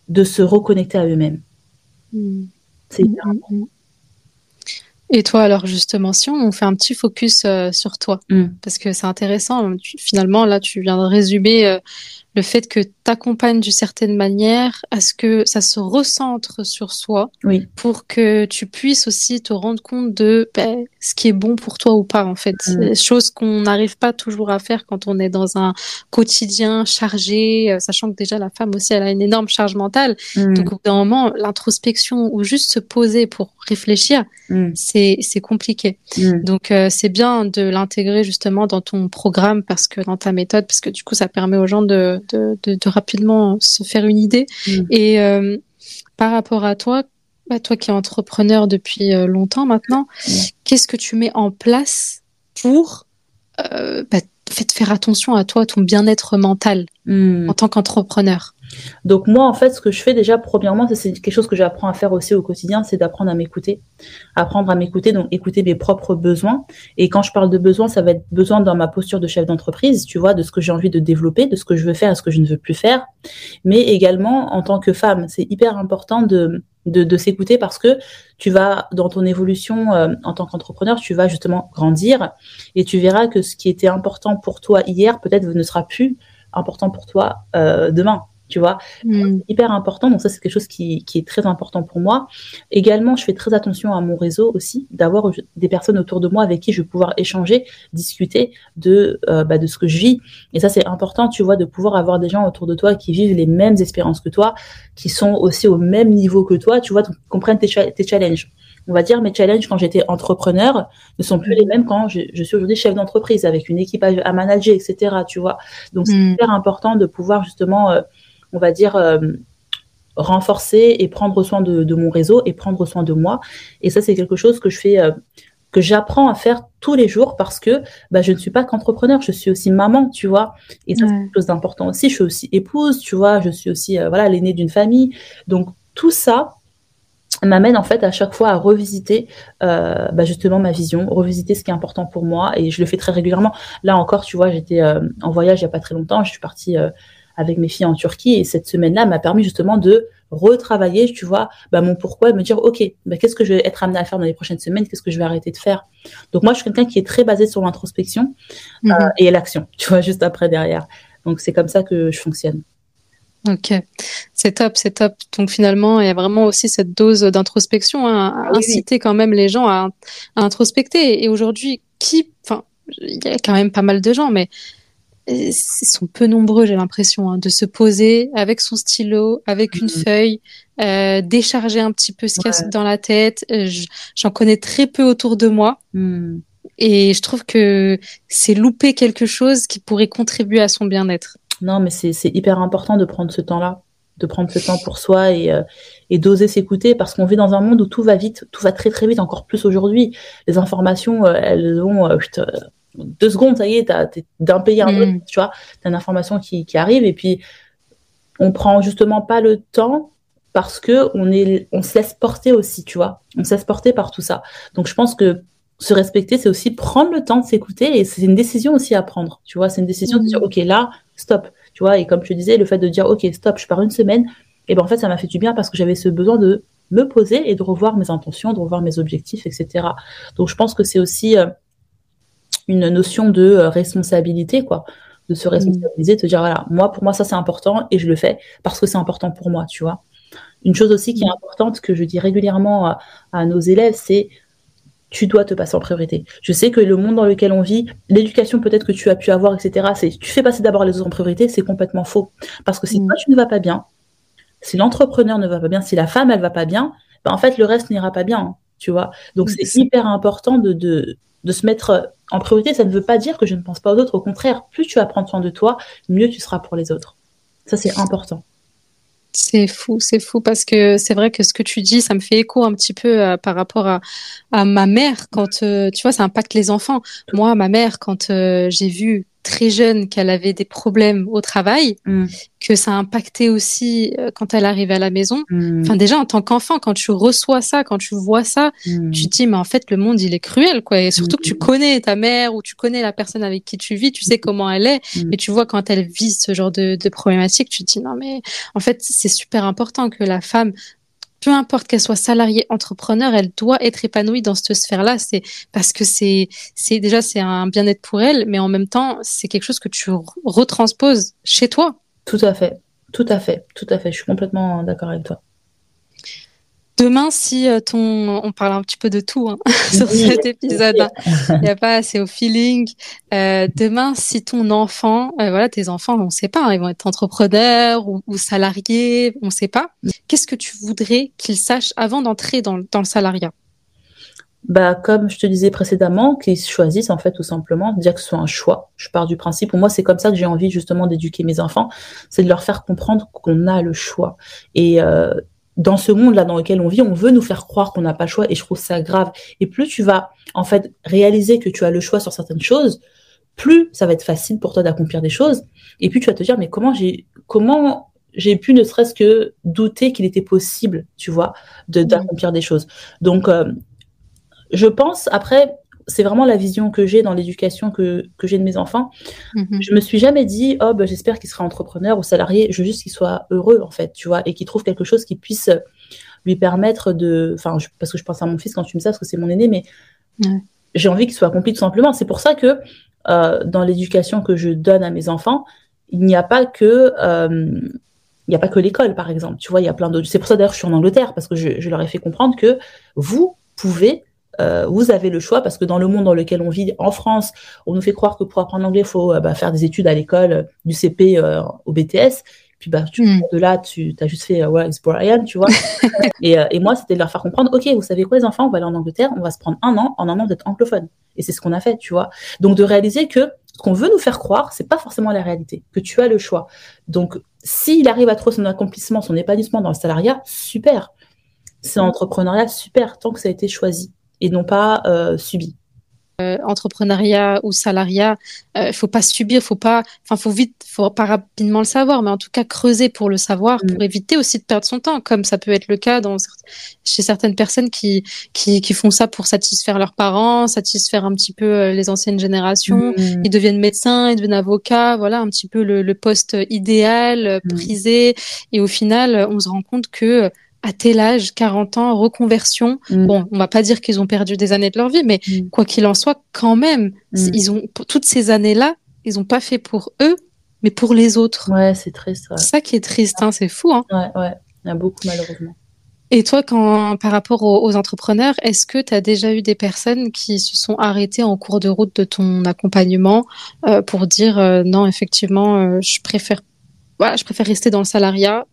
de se reconnecter à eux-mêmes. Mhm. C'est hyper mhm. important. Et toi, alors justement, si on fait un petit focus euh, sur toi, mm. parce que c'est intéressant, finalement, là, tu viens de résumer euh, le fait que tu accompagnes d'une certaine manière à ce que ça se recentre sur soi oui. pour que tu puisses aussi te rendre compte de ben, ce qui est bon pour toi ou pas en fait. Mm. Chose qu'on n'arrive pas toujours à faire quand on est dans un quotidien chargé, euh, sachant que déjà la femme aussi elle a une énorme charge mentale. Mm. Donc au bout d'un moment, l'introspection ou juste se poser pour réfléchir, mm. c'est c'est compliqué. Donc euh, c'est bien de l'intégrer justement dans ton programme parce que dans ta méthode parce que du coup ça permet aux gens de de, rapidement se faire une idée. Mm. Et euh, par rapport à toi, bah, toi qui es entrepreneur depuis euh, longtemps maintenant, mm. qu'est-ce que tu mets en place pour euh, bah, faire attention à toi, ton bien-être mental hmm. en tant qu'entrepreneur? Donc moi, en fait, ce que je fais déjà, premièrement, c'est quelque chose que j'apprends à faire aussi au quotidien, c'est d'apprendre à m'écouter. Apprendre à m'écouter, donc écouter mes propres besoins. Et quand je parle de besoins, ça va être besoin dans ma posture de chef d'entreprise, tu vois, de ce que j'ai envie de développer, de ce que je veux faire et ce que je ne veux plus faire. Mais également, en tant que femme, c'est hyper important de, de, s'écouter parce que tu vas, dans ton évolution euh, en tant qu'entrepreneur, tu vas justement grandir et tu verras que ce qui était important pour toi hier, peut-être ne sera plus important pour toi euh, demain tu vois. Hmm. C'est hyper important, donc ça c'est quelque chose qui, qui, est très important pour moi. Également, je fais très attention à mon réseau aussi, d'avoir des personnes autour de moi avec qui je vais pouvoir échanger, discuter de, euh, bah, de ce que je vis. Et ça c'est important, tu vois, de pouvoir avoir des gens autour de toi qui vivent les mêmes expériences que toi, qui sont aussi au même niveau que toi, tu vois, donc comprennent tes, tes challenges on va dire, mes challenges quand j'étais entrepreneur ne sont plus les mêmes quand je, je suis aujourd'hui chef d'entreprise avec une équipe à, manager, etc. Tu vois. Donc, c'est hyper hmm. important de pouvoir justement euh, on va dire, euh, renforcer et prendre soin de, mon réseau et prendre soin de moi. Et ça, c'est quelque chose que je fais, euh, que j'apprends à faire tous les jours parce que bah, je ne suis pas qu'entrepreneur, je suis aussi maman, tu vois. Et ça, c'est quelque chose d'important aussi. Je suis aussi épouse, tu vois. Je suis aussi, euh, voilà, l'aînée d'une famille. Donc, tout ça, m'amène en fait à chaque fois à revisiter bah, justement ma vision, revisiter ce qui est important pour moi et je le fais très régulièrement. Là encore, tu vois, j'étais en voyage il y a pas très longtemps, je suis partie avec mes filles en Turquie. Et cette semaine-là m'a permis justement de retravailler, tu vois, bah, mon pourquoi et me dire, OK, bah, qu'est-ce que je vais être amenée à faire dans les prochaines semaines? Qu'est-ce que je vais arrêter de faire? Donc, moi, je suis quelqu'un qui est très basé sur l'introspection mhm. euh, et l'action, <laughs> tu vois, juste après derrière. Donc, c'est comme ça que je fonctionne. Ok, c'est top, c'est top. Donc finalement, il y a vraiment aussi cette dose d'introspection, hein, à ah inciter quand même les gens à, à introspecter. Et aujourd'hui, qui, enfin, il y a quand même pas mal de gens, mais ils sont peu nombreux, j'ai l'impression, hein, de se poser avec son stylo, avec une mm. feuille, euh, décharger un petit peu ce qu'il y a dans la tête. Euh, j'en connais très peu autour de moi. Mm. Et je trouve que c'est louper quelque chose qui pourrait contribuer à son bien-être. Non, mais c'est hyper important de prendre ce temps-là, de prendre ce temps pour soi et, euh, et d'oser s'écouter parce qu'on vit dans un monde où tout va vite, tout va très très vite, encore plus aujourd'hui. Les informations, elles vont deux secondes, ça y est, t'es d'un pays à un autre, mm. tu vois, t'as une information qui, qui, arrive et puis on prend justement pas le temps parce que on est, on se laisse porter aussi, tu vois, on se laisse porter par tout ça. Donc je pense que se respecter, c'est aussi prendre le temps de s'écouter et c'est une décision aussi à prendre, tu vois, c'est une décision de dire, mm. ok, là, stop, tu vois, et comme tu disais, le fait de dire, ok, stop, je pars une semaine, et ben en fait, ça m'a fait du bien parce que j'avais ce besoin de me poser et de revoir mes intentions, de revoir mes objectifs, etc. Donc je pense que c'est aussi euh, une notion de euh, responsabilité, quoi. De se responsabiliser, de te dire, voilà, moi, pour moi, ça, c'est important et je le fais parce que c'est important pour moi, tu vois. Une chose aussi qui est importante, que je dis régulièrement à, nos élèves, c'est tu dois te passer en priorité. Je sais que le monde dans lequel on vit, l'éducation peut-être que tu as pu avoir, etc., c'est tu fais passer d'abord les autres en priorité, c'est complètement faux. Parce que si mm. toi, tu ne vas pas bien, si l'entrepreneur ne va pas bien, si la femme, elle va pas bien, ben, en fait, le reste n'ira pas bien, tu vois. Donc, c'est hyper important de, de, de se mettre en priorité, ça ne veut pas dire que je ne pense pas aux autres. Au contraire, plus tu vas prendre soin de toi, mieux tu seras pour les autres. Ça, c'est important. C'est fou, c'est fou parce que c'est vrai que ce que tu dis, ça me fait écho un petit peu euh, par rapport à, ma mère quand euh, tu vois, ça impacte les enfants. Moi, ma mère, quand euh, j'ai vu très jeune qu'elle avait des problèmes au travail, mm. que ça a impacté aussi euh, quand elle arrivait à la maison. Mm. Enfin, déjà, en tant qu'enfant, quand tu reçois ça, quand tu vois ça, mm. tu te dis, mais en fait, le monde, il est cruel, quoi. Et surtout que tu connais ta mère ou tu connais la personne avec qui tu vis, tu sais comment elle est. Et tu vois, quand elle vit ce genre de, de problématique, tu te dis, non, mais en fait, c'est super important que la femme peu importe qu'elle soit salariée, entrepreneur, elle doit être épanouie dans cette sphère-là. C'est parce que c'est, c'est déjà c'est un bien-être pour elle, mais en même temps c'est quelque chose que tu retransposes chez toi. Tout à fait, tout à fait, tout à fait. Je suis complètement d'accord avec toi. Demain, si euh, ton, on parle un petit peu de tout hein, <laughs> sur cet épisode, hein. il n'y a pas, c'est au feeling. Euh, demain, si ton enfant, euh, voilà, tes enfants, on ne sait pas, hein, ils vont être entrepreneurs ou, salariés, on ne sait pas. Qu'est-ce que tu voudrais qu'ils sachent avant d'entrer dans, dans le salariat? Bah, comme je te disais précédemment, qu'ils choisissent en fait tout simplement, dire que ce soit un choix. Je pars du principe, pour moi c'est comme ça que j'ai envie justement d'éduquer mes enfants, c'est de leur faire comprendre qu'on a le choix. Et dans ce monde-là dans lequel on vit, on veut nous faire croire qu'on n'a pas le choix et je trouve ça grave. Et plus tu vas en fait réaliser que tu as le choix sur certaines choses, plus ça va être facile pour toi d'accomplir des choses. Et puis tu vas te dire mais comment j'ai comment j'ai pu ne serait-ce que douter qu'il était possible, tu vois, de d'accomplir des choses. Donc euh, je pense après c'est vraiment la vision que j'ai dans l'éducation que, que j'ai de mes enfants. Mm-hmm. Je me suis jamais dit, oh, bah, j'espère qu'il sera entrepreneur ou salarié. Je veux juste qu'il soit heureux, en fait, tu vois, et qu'il trouve quelque chose qui puisse lui permettre de. Enfin, parce que je pense à mon fils quand tu me dis ça, parce que c'est mon aîné, mais j'ai envie qu'il soit accompli tout simplement. C'est pour ça que euh, dans l'éducation que je donne à mes enfants, il n'y a pas que. Euh, il n'y a pas que l'école, par exemple. Tu vois, il y a plein d'autres. C'est pour ça d'ailleurs que je suis en Angleterre, parce que je, je leur ai fait comprendre que vous pouvez euh, vous avez le choix parce que dans le monde dans lequel on vit, en France, on nous fait croire que pour apprendre l'anglais, il faut euh, bah, faire des études à l'école, euh, du CP au BTS. Puis bah, tu, mm. de là, tu as juste fait ouais, it's Brian, tu vois. <laughs> et, et, moi, c'était de leur faire comprendre, ok, vous savez quoi, les enfants, on va aller en Angleterre, on va se prendre un an, en un an d'être anglophone. Et c'est ce qu'on a fait, tu vois. Donc de réaliser que ce qu'on veut nous faire croire, c'est pas forcément la réalité, que tu as le choix. Donc s'il arrive à trouver son accomplissement, son épanouissement dans le salariat, super. C'est l'entrepreneuriat, super, tant que ça a été choisi et non pas euh, subi. Euh, entrepreneuriat ou salariat, il euh, faut pas subir, faut pas, enfin faut vite, faut pas rapidement le savoir, mais en tout cas creuser pour le savoir, pour mm. éviter aussi de perdre son temps, comme ça peut être le cas dans, chez certaines personnes qui, qui, qui font ça pour satisfaire leurs parents, satisfaire un petit peu euh, les anciennes générations. Mm. Ils deviennent médecins, ils deviennent avocats, voilà un petit peu le, le poste idéal, mm. prisé, et au final on se rend compte que à tel âge, 40 ans, reconversion. Mm. Bon, on va pas dire qu'ils ont perdu des années de leur vie, mais mm. quoi qu'il en soit, quand même, mm. ils ont toutes ces années-là, ils ont pas fait pour eux, mais pour les autres. Ouais, c'est triste. Ça qui est triste, hein, c'est fou. Hein. Ouais, ouais, il y a beaucoup malheureusement. Et toi, quand, par rapport aux, entrepreneurs, est-ce que tu as déjà eu des personnes qui se sont arrêtées en cours de route de ton accompagnement euh, pour dire euh, non, effectivement, euh, je préfère, voilà, je préfère rester dans le salariat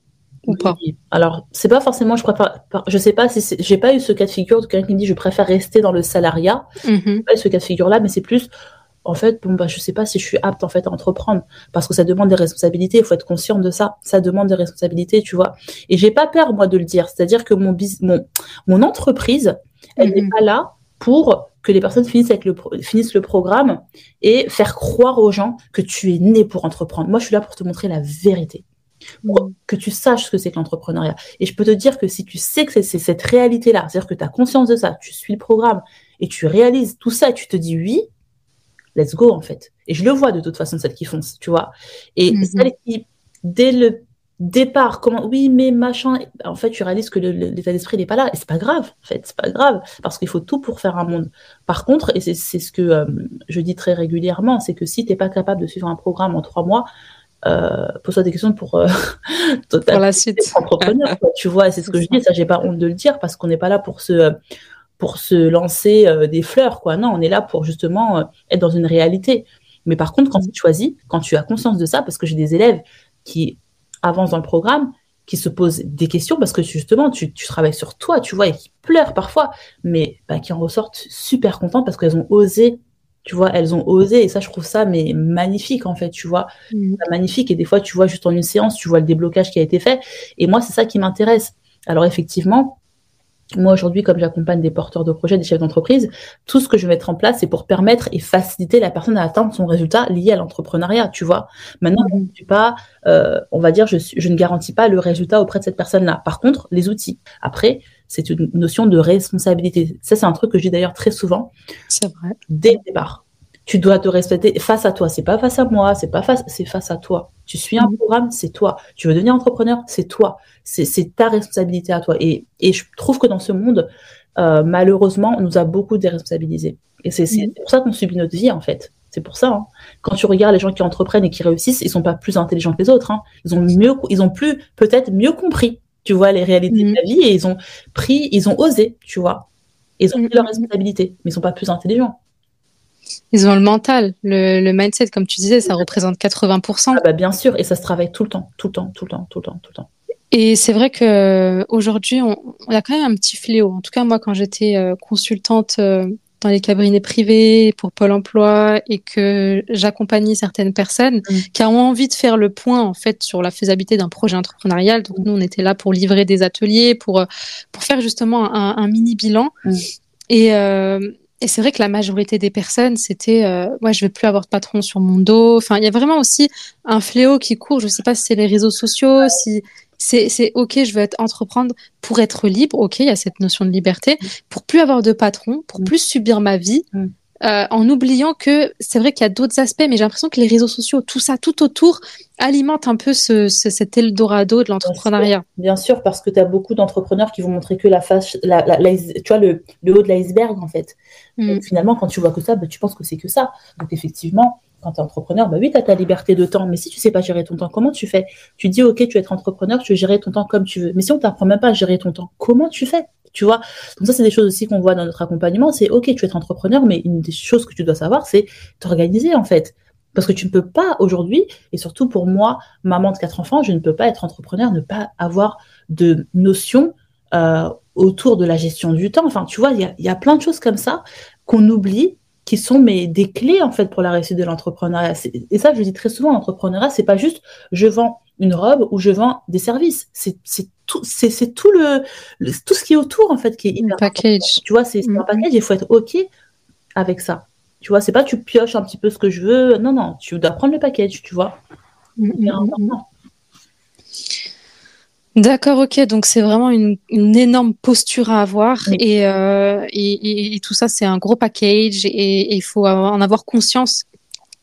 ou pas? Alors, c'est pas forcément, je préfère, je sais pas si j'ai pas eu ce cas de figure de quelqu'un qui me dit je préfère rester dans le salariat. Mm pas eu ce cas de figure-là, mais c'est plus, en fait, bon, bah, je sais pas si je suis apte, en fait, à entreprendre. Parce que ça demande des responsabilités. Il faut être conscient de ça. Ça demande des responsabilités, tu vois. Et j'ai pas peur, moi, de le dire. C'est-à-dire que mon, mon, mon entreprise, elle n'est mhm. pas là pour que les personnes finissent, avec le, finissent le programme et faire croire aux gens que tu es né pour entreprendre. Moi, je suis là pour te montrer la vérité que tu saches ce que c'est que l'entrepreneuriat. Et je peux te dire que si tu sais que c'est cette réalité-là, c'est-à-dire que tu as conscience de ça, tu suis le programme et tu réalises tout ça, tu te dis oui, let's go en fait. Et je le vois de toute façon, celles qui font, tu vois. Et mm-hmm. celles qui, dès le départ, comment, oui, mais machin, en fait, tu réalises que l'état d'esprit n'est pas là. Et c'est pas grave, en fait, c'est pas grave, parce qu'il faut tout pour faire un monde. Par contre, et c'est ce que euh, je dis très régulièrement, c'est que si tu n'es pas capable de suivre un programme en trois mois, euh, pose-toi des questions pour, euh, <laughs> pour la suite. Entrepreneur, tu vois, c'est ce que je dis, ça j'ai pas honte de le dire parce qu'on n'est pas là pour se pour se lancer euh, des fleurs, quoi. Non, on est là pour justement euh, être dans une réalité. Mais par contre, quand mm. tu choisis, quand tu as conscience de ça, parce que j'ai des élèves qui avancent dans le programme, qui se posent des questions parce que justement, tu, tu travailles sur toi, tu vois, et qui pleurent parfois, mais bah, qui en ressortent super contents parce qu'elles ont osé tu vois, elles ont osé et ça, je trouve ça mais magnifique en fait, tu vois, mm. magnifique et des fois, tu vois juste en une séance, tu vois le déblocage qui a été fait et moi, c'est ça qui m'intéresse. Alors effectivement, moi aujourd'hui, comme j'accompagne des porteurs de projets, des chefs d'entreprise, tout ce que je vais mettre en place, c'est pour permettre et faciliter la personne à atteindre son résultat lié à l'entrepreneuriat, tu vois. Maintenant, mm. je ne suis pas, euh, on va dire, je, je ne garantis pas le résultat auprès de cette personne-là. Par contre, les outils. Après, c'est une notion de responsabilité. Ça, c'est un truc que je dis d'ailleurs très souvent. C'est vrai. Dès le départ. Tu dois te respecter face à toi. C'est pas face à moi, c'est pas face, c'est face à toi. Tu suis un mm. programme, c'est toi. Tu veux devenir entrepreneur, c'est toi. C'est ta responsabilité à toi. Et, et je trouve que dans ce monde, euh, malheureusement, on nous a beaucoup déresponsabilisés. Et c'est mm. pour ça qu'on subit notre vie, en fait. C'est pour ça. Hein. Quand tu regardes les gens qui entreprennent et qui réussissent, ils sont pas plus intelligents que les autres. Hein. Ils ont mieux, ils ont plus, peut-être mieux compris tu vois, les réalités de mm. la vie et ils ont pris, ils ont osé, tu vois. Ils ont pris leur mm. responsabilité, mais ils sont pas plus intelligents. Ils ont le mental, le, mindset, comme tu disais, ça représente 80%. Ah bah bien sûr, et ça se travaille tout le temps, tout le temps, tout le temps, tout le temps, tout le temps. Et c'est vrai que aujourd'hui, on, a quand même un petit fléau. En tout cas, moi, quand j'étais euh, consultante euh, dans les cabinets privés pour Pôle Emploi et que j'accompagnais certaines personnes mm. qui ont envie de faire le point en fait sur la faisabilité d'un projet entrepreneurial. Donc nous, on était là pour livrer des ateliers, pour pour faire justement un, un mini bilan. Mm. Et euh, et c'est vrai que la majorité des personnes, c'était euh, ouais, je veux plus avoir de patron sur mon dos. Enfin, il y a vraiment aussi un fléau qui court. Je sais pas si c'est les réseaux sociaux, si c'est ok, je veux être entreprendre pour être libre. Ok, il y a cette notion de liberté, pour plus avoir de patron, pour mm. plus subir ma vie. Mm. Euh, en oubliant que c'est vrai qu'il y a d'autres aspects, mais j'ai l'impression que les réseaux sociaux, tout ça, tout autour, alimente un peu ce, ce, cet Eldorado de l'entrepreneuriat. Bien, sûr, parce que tu as beaucoup d'entrepreneurs qui vont montrer que la face, la, la, tu vois, le, le haut de l'iceberg, en fait. Mm. finalement, quand tu vois que ça, bah, tu penses que c'est que ça. Donc, effectivement, quand tu es entrepreneur, bah oui, tu as ta liberté de temps. Mais si tu sais pas gérer ton temps, comment tu fais? Tu dis, OK, tu être entrepreneur, tu veux gérer ton temps comme tu veux. Mais si on t'apprend même pas à gérer ton temps, comment tu fais? Tu vois? Donc ça, c'est des choses aussi qu'on voit dans notre accompagnement. C'est OK, tu être entrepreneur, mais une des choses que tu dois savoir, c'est t'organiser, en fait. Parce que tu ne peux pas aujourd'hui, et surtout pour moi, maman de quatre enfants, je ne peux pas être entrepreneur, ne pas avoir de notion euh, autour de la gestion du temps. Enfin, tu vois, il y a, plein de choses comme ça qu'on oublie, qui sont mais, des clés en fait pour la réussite de l'entrepreneuriat. Et ça, je dis très souvent, l'entrepreneuriat, c'est pas juste je vends une robe ou je vends des services. C'est tout, c'est tout le, tout ce qui est autour en fait qui est un package. Tu vois, c'est un mm-hmm. package. Il faut être ok avec ça. Tu vois, c'est pas tu pioches un petit peu ce que je veux. Non, non, tu dois prendre le package, tu vois. D'accord, ok. Donc c'est vraiment une, énorme posture à avoir euh, et, et, tout ça c'est un gros package et il faut en avoir conscience.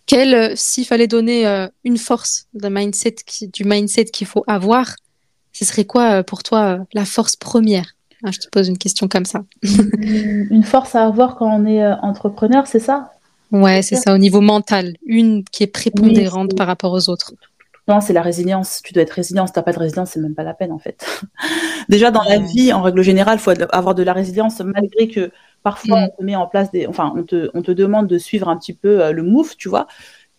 Quelle, s'il fallait donner euh, une force mindset du mindset qu'il faut avoir, ce serait quoi euh, pour toi la force première? Ah, je te pose une question comme ça. une force à avoir quand on est euh, entrepreneur, c'est ça? Ouais, c'est ça, au niveau mental. Une qui est prépondérante par rapport aux autres. Non, c'est la résilience. Tu dois être résilient. Si tu n'as pas de résilience, c'est même pas la peine, en fait. <laughs> Déjà, dans la vie, en règle générale, il faut avoir de la résilience, malgré que parfois, mm. on te met en place des. Enfin, on te, on te demande de suivre un petit peu euh, le move, tu vois.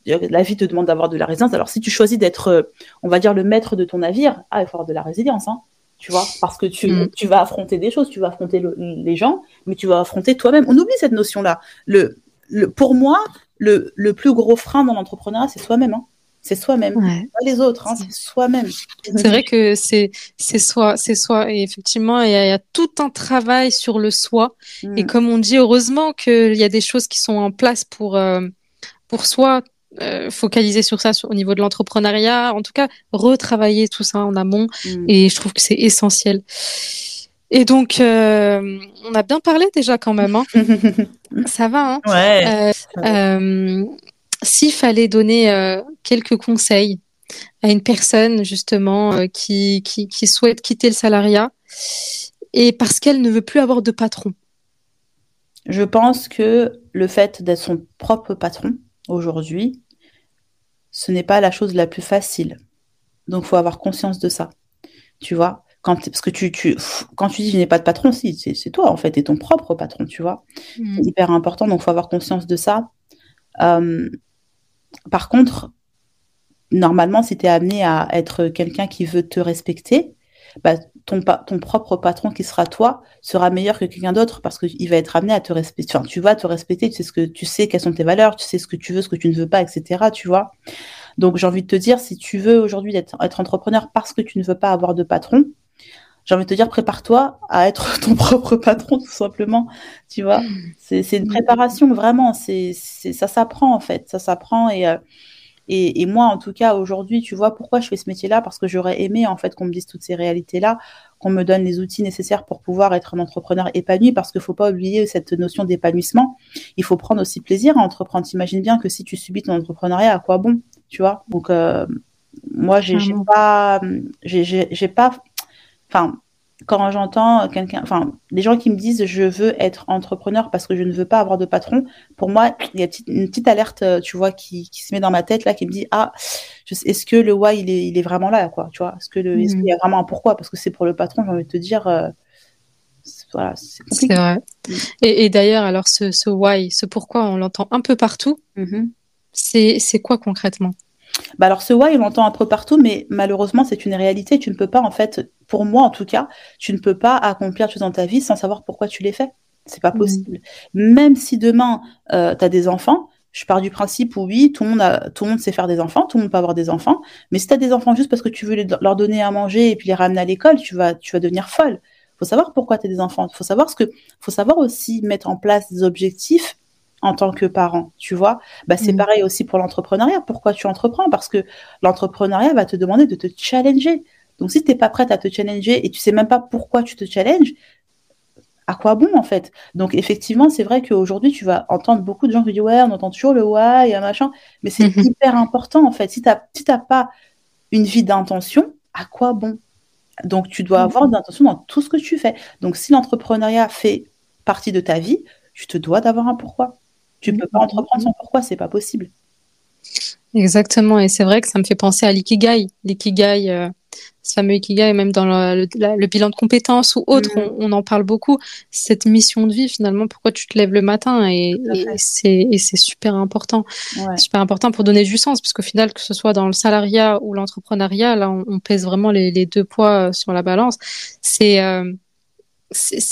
La vie te demande d'avoir de la résilience. Alors, si tu choisis d'être, euh, on va dire, le maître de ton navire, ah, il faut avoir de la résilience. Hein tu vois, parce que tu, mm. tu vas affronter des choses, tu vas affronter les gens, mais tu vas affronter toi-même. On oublie cette notion-là. Le, le, pour moi, le, le plus gros frein dans l'entrepreneuriat, c'est soi-même. Hein. C'est soi-même, pas les autres, hein, c'est soi-même. C'est vrai que c'est c'est soi, c'est soi. Et effectivement, il y, a, tout un travail sur le soi. Et mm. comme on dit, heureusement qu'il y a des choses qui sont en place pour euh, pour soi euh, focaliser sur ça au niveau de l'entrepreneuriat, en tout cas retravailler tout ça en amont. Mm. Et je trouve que c'est essentiel. Et donc, euh, on a bien parlé déjà quand même. Hein. <laughs> ça va. Hein ouais. Euh, s'il fallait donner quelques conseils à une personne justement qui, qui, qui souhaite quitter le salariat et parce qu'elle ne veut plus avoir de patron? Je pense que le fait d'être son propre patron aujourd'hui, ce n'est pas la chose la plus facile. Donc, il faut avoir conscience de ça. Tu vois? Quand, Parce que tu, tu, quand tu dis je n'ai pas de patron, si, c'est toi, en fait, tu ton propre patron, tu vois? Mm. C'est hyper important, donc il faut avoir conscience de ça. Euh, par contre, normalement, si tu es amené à être quelqu'un qui veut te respecter, bah, ton, ton propre patron qui sera toi sera meilleur que quelqu'un d'autre parce qu'il va être amené à te respecter. Enfin, tu vas te respecter, tu sais, ce que, tu sais quelles sont tes valeurs, tu sais ce que tu veux, ce que tu ne veux pas, etc. Tu vois. Donc, j'ai envie de te dire, si tu veux aujourd'hui être, être entrepreneur parce que tu ne veux pas avoir de patron, j'ai envie de te dire, prépare-toi à être <laughs> ton propre patron, tout simplement. Tu vois, c'est une préparation, vraiment. C'est ça s'apprend, en fait. Ça s'apprend et. Euh, et, moi, en tout cas, aujourd'hui, tu vois, pourquoi je fais ce métier-là? Parce que j'aurais aimé, en fait, qu'on me dise toutes ces réalités-là, qu'on me donne les outils nécessaires pour pouvoir être un entrepreneur épanoui, parce qu'il ne faut pas oublier cette notion d'épanouissement. Il faut prendre aussi plaisir à entreprendre. T'imagines bien que si tu subis ton entrepreneuriat, à quoi bon? Tu vois? Donc, euh, moi, j'ai pas... J'ai pas... Enfin, quand j'entends quelqu'un, enfin, des gens qui me disent je veux être entrepreneur parce que je ne veux pas avoir de patron, pour moi, il y a une petite alerte, euh, tu vois, qui, qui, se met dans ma tête là, qui me dit ah, est-ce que le why il est, il est vraiment là, quoi, tu vois, est-ce que le, est-ce qu'il y a vraiment un pourquoi? Parce que c'est pour le patron, j'ai envie de te dire, euh, voilà, c'est vrai. Mm. Et, et d'ailleurs, alors ce, ce why, ce pourquoi, on l'entend un peu partout. C'est, c'est quoi concrètement? Bah alors ce why, on l'entend un peu partout, mais malheureusement, c'est une réalité. Tu ne peux pas, en fait, pour moi en tout cas, tu ne peux pas accomplir tout dans ta vie sans savoir pourquoi tu l'es fait. C'est pas possible. Même si demain, euh, tu as des enfants, je pars du principe où oui, tout le, monde a, tout le monde sait faire des enfants, tout le monde peut avoir des enfants, mais si tu as des enfants juste parce que tu veux leur donner à manger et puis les ramener à l'école, tu vas, tu vas devenir folle. faut savoir pourquoi tu as des enfants. faut savoir ce que, faut savoir aussi mettre en place des objectifs en tant que parent, tu vois. Bah, c'est mmh. pareil aussi pour l'entrepreneuriat. Pourquoi tu entreprends? Parce que l'entrepreneuriat va te demander de te challenger. Donc, si tu n'es pas prête à te challenger et tu sais même pas pourquoi tu te challenges, à quoi bon en fait? Donc effectivement, c'est vrai qu'aujourd'hui, tu vas entendre beaucoup de gens qui disent ouais, on entend toujours le why, un machin, mais c'est mmh hyper important en fait. Si tu n'as pas une vie d'intention, à quoi bon? Donc tu dois avoir d'intention dans tout ce que tu fais. Donc si l'entrepreneuriat fait partie de ta vie, tu te dois d'avoir un pourquoi. Tu ne peux pas entreprendre sans pourquoi, c'est pas possible. Exactement, et c'est vrai que ça me fait penser à l'ikigai. L'ikigai, euh, ce fameux ikigai, même dans le, bilan de compétences ou autre, mm. on, en parle beaucoup. Cette mission de vie, finalement, pourquoi tu te lèves le matin et, c'est super important. Super important pour donner du sens, parce qu'au final, que ce soit dans le salariat ou l'entrepreneuriat, là, on, pèse vraiment les, deux poids euh, sur la balance. C'est euh,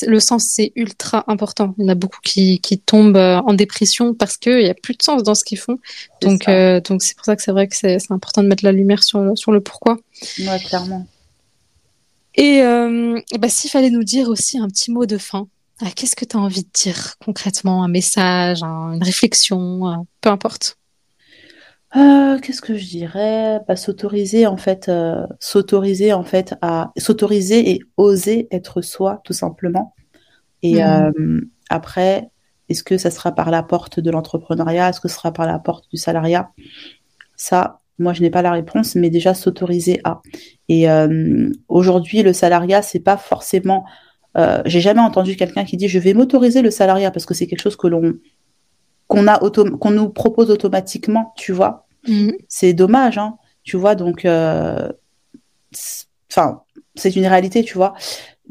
le sens, c'est ultra important. Il y en a beaucoup qui, qui tombent euh, en dépression parce qu'il n'y a plus de sens dans ce qu'ils font. Donc, euh, donc c'est pour ça que c'est vrai que c'est important de mettre la lumière sur, sur le pourquoi. Ouais, clairement. Et euh, bah, s'il fallait nous dire aussi un petit mot de fin, qu'est-ce que tu as envie de dire concrètement? Un message, une réflexion, peu importe. Euh, qu'est-ce que je dirais? Bah, S'autoriser en fait, euh, s'autoriser en fait à s'autoriser et oser être soi tout simplement. Et mmh. euh, après, est-ce que ça sera par la porte de l'entrepreneuriat? Est-ce que ce sera par la porte du salariat? Ça, moi, je n'ai pas la réponse, mais déjà s'autoriser à. Et aujourd'hui, le salariat, c'est pas forcément. J'ai jamais entendu quelqu'un qui dit je vais m'autoriser le salariat parce que c'est quelque chose que l'on qu'on a qu'on nous propose automatiquement, tu vois? Mm. C'est dommage, hein, tu vois. Donc, euh, enfin, c'est une réalité, tu vois.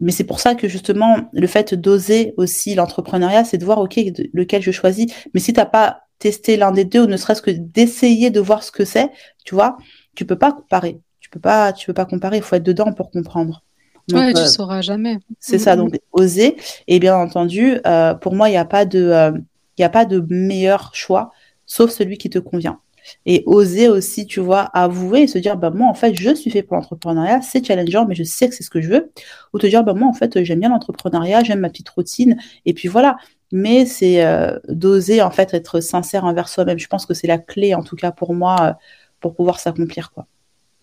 Mais c'est pour ça que justement, le fait d'oser aussi l'entrepreneuriat, c'est de voir, OK, lequel je choisis. Mais si tu n'as pas testé l'un des deux, ou ne serait-ce que d'essayer de voir ce que c'est, tu vois, tu peux pas comparer. Tu peux pas, tu peux pas comparer. Il faut être dedans pour comprendre. Donc, ouais, tu euh, sauras jamais. C'est ça, mm. donc oser. Et bien entendu, euh, pour moi, il n'y a pas de il n'y a pas de meilleur choix, sauf celui qui te convient. Et oser aussi, tu vois, avouer et se dire, bah, moi, en fait, je suis fait pour l'entrepreneuriat, c'est challengeant, mais je sais que c'est ce que je veux. Ou te dire, bah, moi, en fait, j'aime bien l'entrepreneuriat, j'aime ma petite routine, et puis voilà. Mais c'est euh, d'oser, en fait, être sincère envers soi-même. Je pense que c'est la clé, en tout cas, pour moi, euh, pour pouvoir s'accomplir, quoi.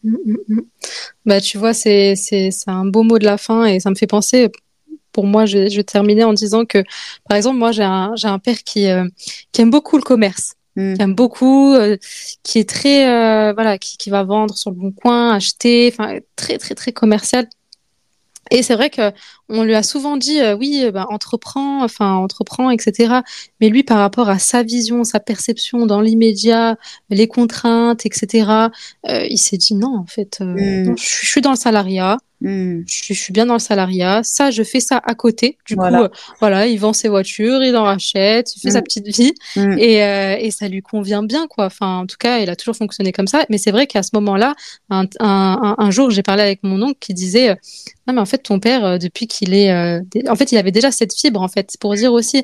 Mmh, mmh, mmh. Bah, tu vois, c'est un beau mot de la fin et ça me fait penser, pour moi, je, vais terminer en disant que, par exemple, moi, j'ai un, un père qui, euh, qui aime beaucoup le commerce. Mm. Qui aime beaucoup, euh, qui est très, euh, voilà, qui, qui va vendre sur le bon coin, acheter, enfin, très, très, très commercial. Et c'est vrai que on lui a souvent dit euh, oui, bah, entreprends, enfin entreprends, etc. Mais lui, par rapport à sa vision, sa perception dans l'immédiat, les contraintes, etc. Euh, il s'est dit non, en fait, mm. je, suis dans le salariat. Hmm. Je, suis bien dans le salariat. Ça, je fais ça à côté. Du coup, euh, voilà, il vend ses voitures, il en rachète, il fait sa hmm. petite vie hmm. et, euh, et, ça lui convient bien, quoi. Enfin, en tout cas, il a toujours fonctionné comme ça. Mais c'est vrai qu'à ce moment-là, un, un, un, jour, j'ai parlé avec mon oncle qui disait, non, mais en fait, ton père, depuis qu'il est, en fait, il avait déjà cette fibre, en fait, pour dire aussi,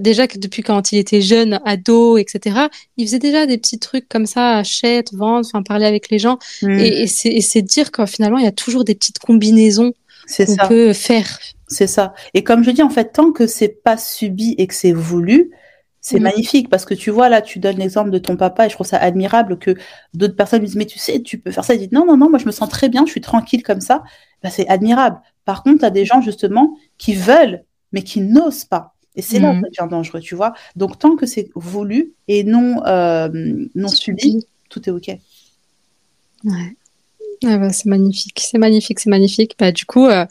déjà que depuis quand il était jeune, ado, etc., il faisait déjà des petits trucs comme ça, achète, vendre, enfin, parler avec les gens. Et, et c'est dire que finalement, il y a toujours des petites combinaison qu'on peut faire. C'est ça. Et comme je dis, en fait, tant que c'est pas subi et que c'est voulu, c'est mm. magnifique parce que tu vois, là, tu donnes l'exemple de ton papa et je trouve ça admirable que d'autres personnes disent, mais tu sais, tu peux faire ça. Ils disent, non, non, non, moi, je me sens très bien, je suis tranquille comme ça. Ben, c'est admirable. Par contre, tu as des gens, justement, qui veulent, mais qui n'osent pas. Et c'est là où mm. ça devient dangereux, tu vois. Donc, tant que c'est voulu et non, euh, non subi, tout est OK. Ouais. Ah bah, c'est magnifique, c'est magnifique, c'est magnifique. Bah, du coup, il euh,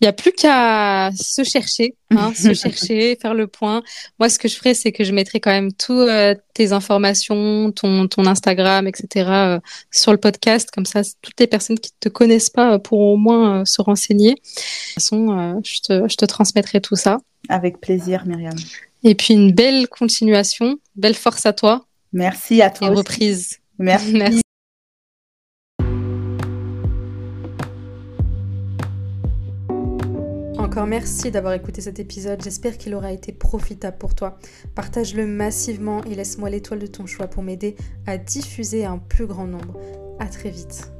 n'y a plus qu'à se chercher, hein, se <laughs> chercher, faire le point. Moi, ce que je ferais, c'est que je mettrais quand même toutes euh, tes informations, ton, ton Instagram, etc. Euh, sur le podcast. Comme ça, toutes les personnes qui ne te connaissent pas pourront au moins se renseigner. De toute façon, je te, je te transmettrai tout ça. Avec plaisir, Myriam. Et puis, une belle continuation, belle force à toi. Merci à toi. Et reprise. Merci. <laughs> Merci. Merci d'avoir écouté cet épisode. J'espère qu'il aura été profitable pour toi. Partage-le massivement et laisse-moi l'étoile de ton choix pour m'aider à diffuser un plus grand nombre. À très vite.